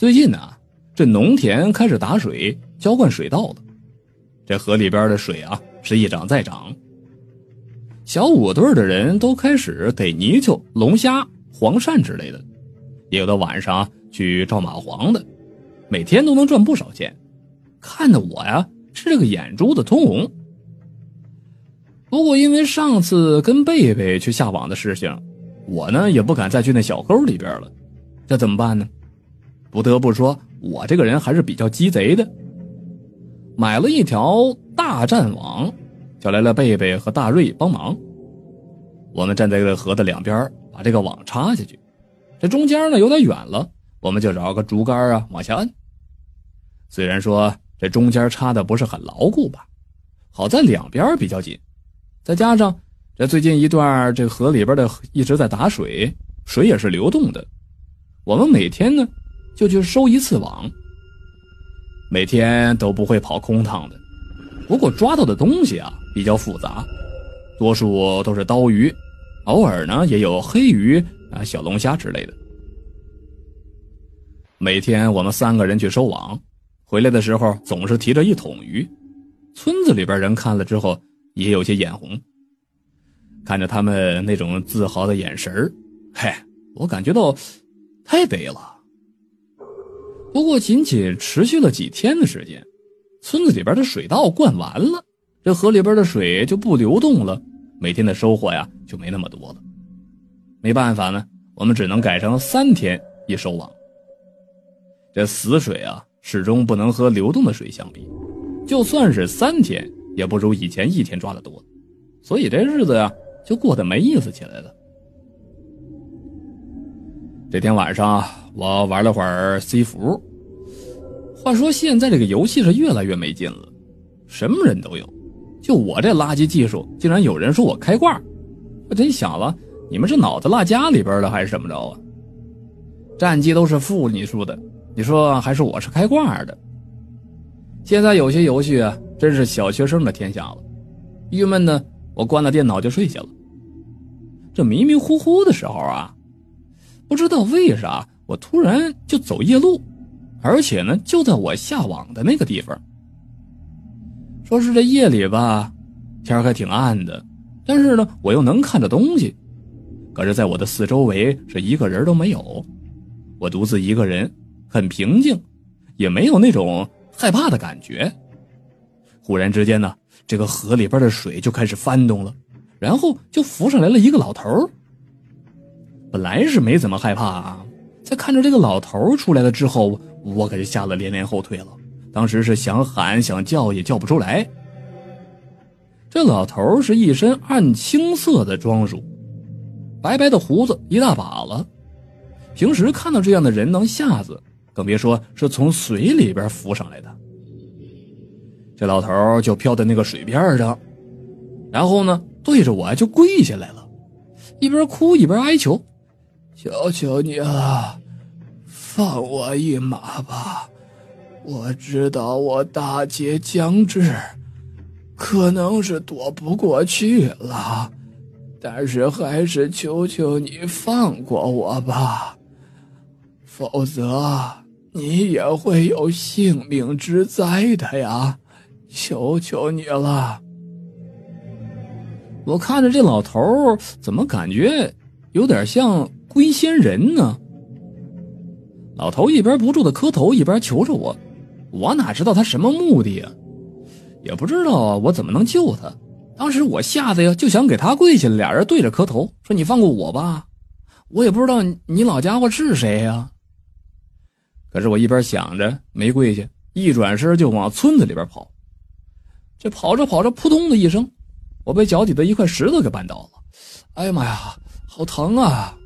最近呢，这农田开始打水浇灌水稻了，这河里边的水啊是一涨再涨。小五队的人都开始逮泥鳅、龙虾、黄鳝之类的，也有的晚上去照蚂蟥的，每天都能赚不少钱，看得我呀是这个眼珠子通红。不过因为上次跟贝贝去下网的事情，我呢也不敢再去那小沟里边了，这怎么办呢？不得不说，我这个人还是比较鸡贼的，买了一条大战网，叫来了贝贝和大瑞帮忙。我们站在这河的两边，把这个网插下去。这中间呢有点远了，我们就找个竹竿啊往下摁。虽然说这中间插的不是很牢固吧，好在两边比较紧，再加上这最近一段这河里边的一直在打水，水也是流动的，我们每天呢。就去收一次网，每天都不会跑空趟的。不过抓到的东西啊比较复杂，多数都是刀鱼，偶尔呢也有黑鱼啊、小龙虾之类的。每天我们三个人去收网，回来的时候总是提着一桶鱼。村子里边人看了之后也有些眼红，看着他们那种自豪的眼神嘿，我感觉到太得了。不过，仅仅持续了几天的时间，村子里边的水稻灌完了，这河里边的水就不流动了，每天的收获呀就没那么多了。没办法呢，我们只能改成三天一收网。这死水啊，始终不能和流动的水相比，就算是三天，也不如以前一天抓的多，所以这日子呀就过得没意思起来了。这天晚上，我玩了会儿 C 服。话说现在这个游戏是越来越没劲了，什么人都有，就我这垃圾技术，竟然有人说我开挂。我真想了，你们是脑子落家里边了还是怎么着啊？战绩都是负你数的，你说还是我是开挂的？现在有些游戏啊，真是小学生的天下了。郁闷呢，我关了电脑就睡下了。这迷迷糊糊的时候啊。不知道为啥，我突然就走夜路，而且呢，就在我下网的那个地方。说是这夜里吧，天还挺暗的，但是呢，我又能看着东西。可是，在我的四周围是一个人都没有，我独自一个人，很平静，也没有那种害怕的感觉。忽然之间呢，这个河里边的水就开始翻动了，然后就浮上来了一个老头。本来是没怎么害怕啊，在看着这个老头出来了之后，我可就吓得连连后退了。当时是想喊想叫也叫不出来。这老头是一身暗青色的装束，白白的胡子一大把了。平时看到这样的人能吓死，更别说是从水里边浮上来的。这老头就飘在那个水边上，然后呢，对着我就跪下来了，一边哭一边哀求。求求你了，放我一马吧！我知道我大劫将至，可能是躲不过去了，但是还是求求你放过我吧，否则你也会有性命之灾的呀！求求你了！我看着这老头，怎么感觉有点像……龟仙人呢？老头一边不住的磕头，一边求着我。我哪知道他什么目的呀？也不知道我怎么能救他。当时我吓得呀，就想给他跪下，俩人对着磕头，说：“你放过我吧。”我也不知道你老家伙是谁呀。可是我一边想着没跪下，一转身就往村子里边跑。这跑着跑着，扑通的一声，我被脚底的一块石头给绊倒了。哎呀妈呀，好疼啊！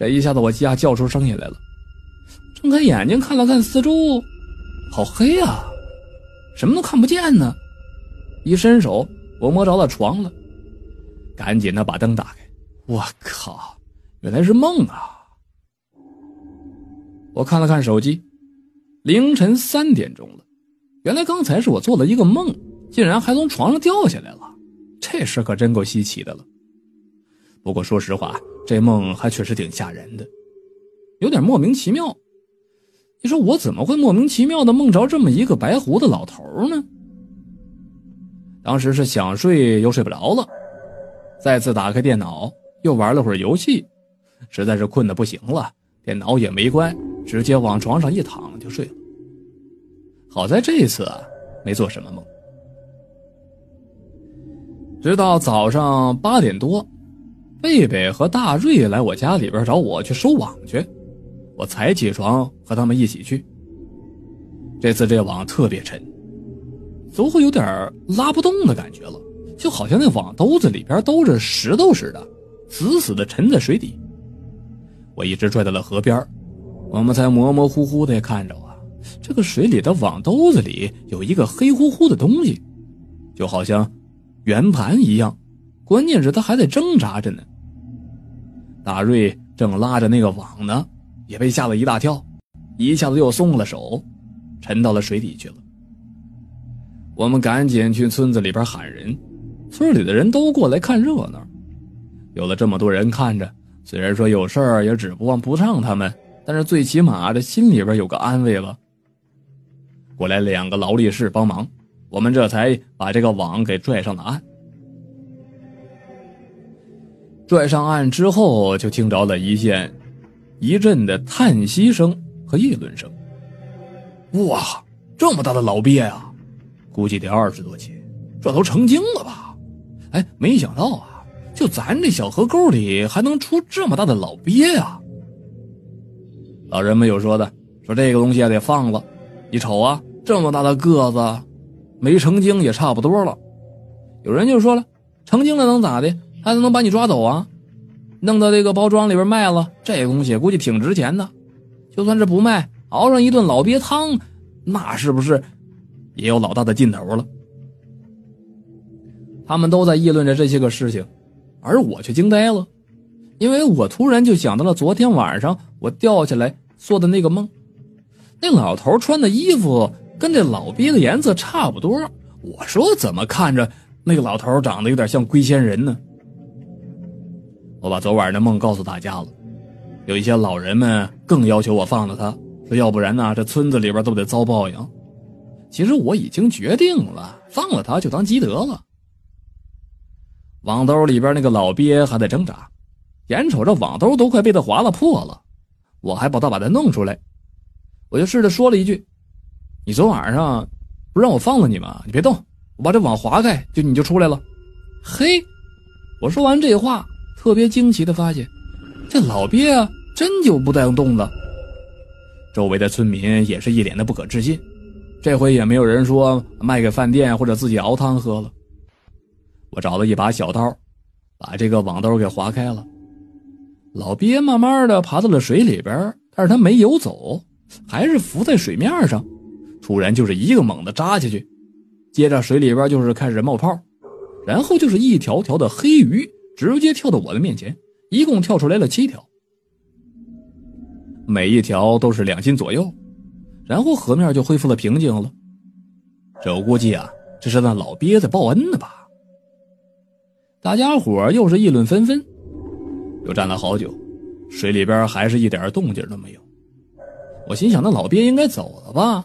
这一下子，我吓叫出声音来了，睁开眼睛看了看四周，好黑啊，什么都看不见呢。一伸手，我摸着了床了，赶紧的把灯打开。我靠，原来是梦啊！我看了看手机，凌晨三点钟了。原来刚才是我做了一个梦，竟然还从床上掉下来了，这事可真够稀奇的了。不过说实话。这梦还确实挺吓人的，有点莫名其妙。你说我怎么会莫名其妙的梦着这么一个白胡子老头呢？当时是想睡又睡不着了，再次打开电脑又玩了会儿游戏，实在是困得不行了，电脑也没关，直接往床上一躺就睡了。好在这次啊没做什么梦。直到早上八点多，贝贝和大瑞来我家里边找我去收网去，我才起床和他们一起去。这次这网特别沉。似乎有点拉不动的感觉了，就好像那网兜子里边兜着石头似的，死死的沉在水底。我一直拽到了河边，我们才模模糊糊的看着啊，这个水里的网兜子里有一个黑乎乎的东西，就好像圆盘一样，关键是他还在挣扎着呢。大瑞正拉着那个网呢，也被吓了一大跳，一下子又松了手，沉到了水底去了。我们赶紧去村子里边喊人，村里的人都过来看热闹。有了这么多人看着，虽然说有事儿也指望不上他们，但是最起码这心里边有个安慰了。过来两个劳力士帮忙，我们这才把这个网给拽上了岸。拽上岸之后，就听着了一线一阵的叹息声和议论声。哇，这么大的老鳖呀！估计得二十多斤，这都成精了吧？哎，没想到啊，就咱这小河沟里还能出这么大的老鳖啊！老人们有说的，说这个东西得放了。你瞅啊，这么大的个子，没成精也差不多了。有人就说了，成精了能咋的？还能把你抓走啊？弄到这个包装里边卖了，这东西估计挺值钱的。就算是不卖，熬上一顿老鳖汤，那是不是？也有老大的劲头了。他们都在议论着这些个事情，而我却惊呆了，因为我突然就想到了昨天晚上我掉下来做的那个梦。那老头穿的衣服跟这老鳖的颜色差不多，我说怎么看着那个老头长得有点像龟仙人呢？我把昨晚的梦告诉大家了，有一些老人们更要求我放了他，说要不然呢这村子里边都得遭报应。其实我已经决定了，放了他就当积德了。网兜里边那个老鳖还在挣扎，眼瞅着网兜都快被他划了破了，我还把他把他弄出来，我就试着说了一句：“你昨晚上不让我放了你吗？你别动，我把这网划开，就你就出来了。”嘿，我说完这话，特别惊奇的发现，这老鳖啊真就不带动了。周围的村民也是一脸的不可置信。这回也没有人说卖给饭店或者自己熬汤喝了。我找了一把小刀，把这个网兜给划开了。老鳖慢慢的爬到了水里边，但是他没游走，还是浮在水面上。突然就是一个猛的扎下去，接着水里边就是开始冒泡，然后就是一条条的黑鱼直接跳到我的面前，一共跳出来了七条，每一条都是两斤左右。然后河面就恢复了平静了。这我估计啊，这是那老鳖在报恩呢吧？大家伙又是议论纷纷。又站了好久，水里边还是一点动静都没有。我心想，那老鳖应该走了吧？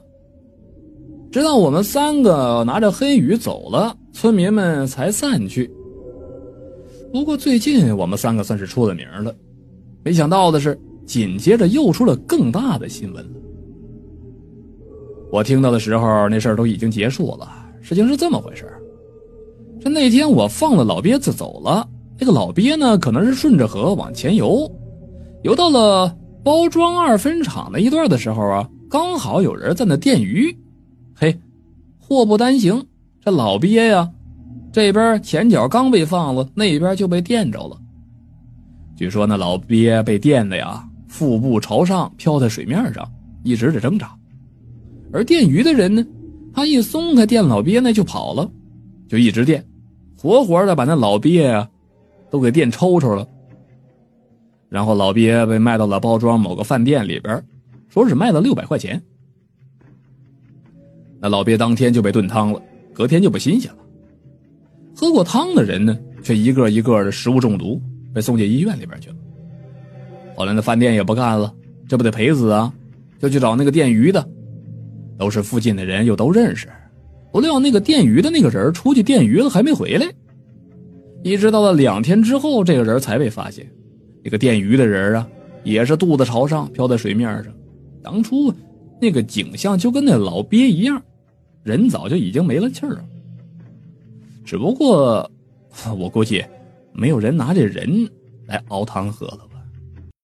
直到我们三个拿着黑鱼走了，村民们才散去。不过最近我们三个算是出了名了。没想到的是，紧接着又出了更大的新闻。我听到的时候，那事儿都已经结束了。事情是这么回事这那天我放了老鳖子走了，那个老鳖呢，可能是顺着河往前游，游到了包装二分厂那一段的时候啊，刚好有人在那电鱼。嘿，祸不单行，这老鳖呀，这边前脚刚被放了，那边就被电着了。据说那老鳖被电的呀，腹部朝上漂在水面上，一直在挣扎。而电鱼的人呢，他一松开电老鳖，呢就跑了，就一直电，活活的把那老鳖，都给电抽抽了。然后老鳖被卖到了包装某个饭店里边，说是卖了六百块钱。那老鳖当天就被炖汤了，隔天就不新鲜了。喝过汤的人呢，却一个一个的食物中毒，被送进医院里边去了。后来那饭店也不干了，这不得赔死啊？就去找那个电鱼的，都是附近的人，又都认识。不料那个电鱼的那个人出去电鱼了，还没回来。一直到了两天之后，这个人才被发现。那个电鱼的人啊，也是肚子朝上漂在水面上。当初那个景象就跟那老鳖一样，人早就已经没了气儿了。只不过，我估计没有人拿这人来熬汤喝了。